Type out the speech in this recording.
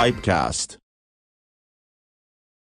Pipecast.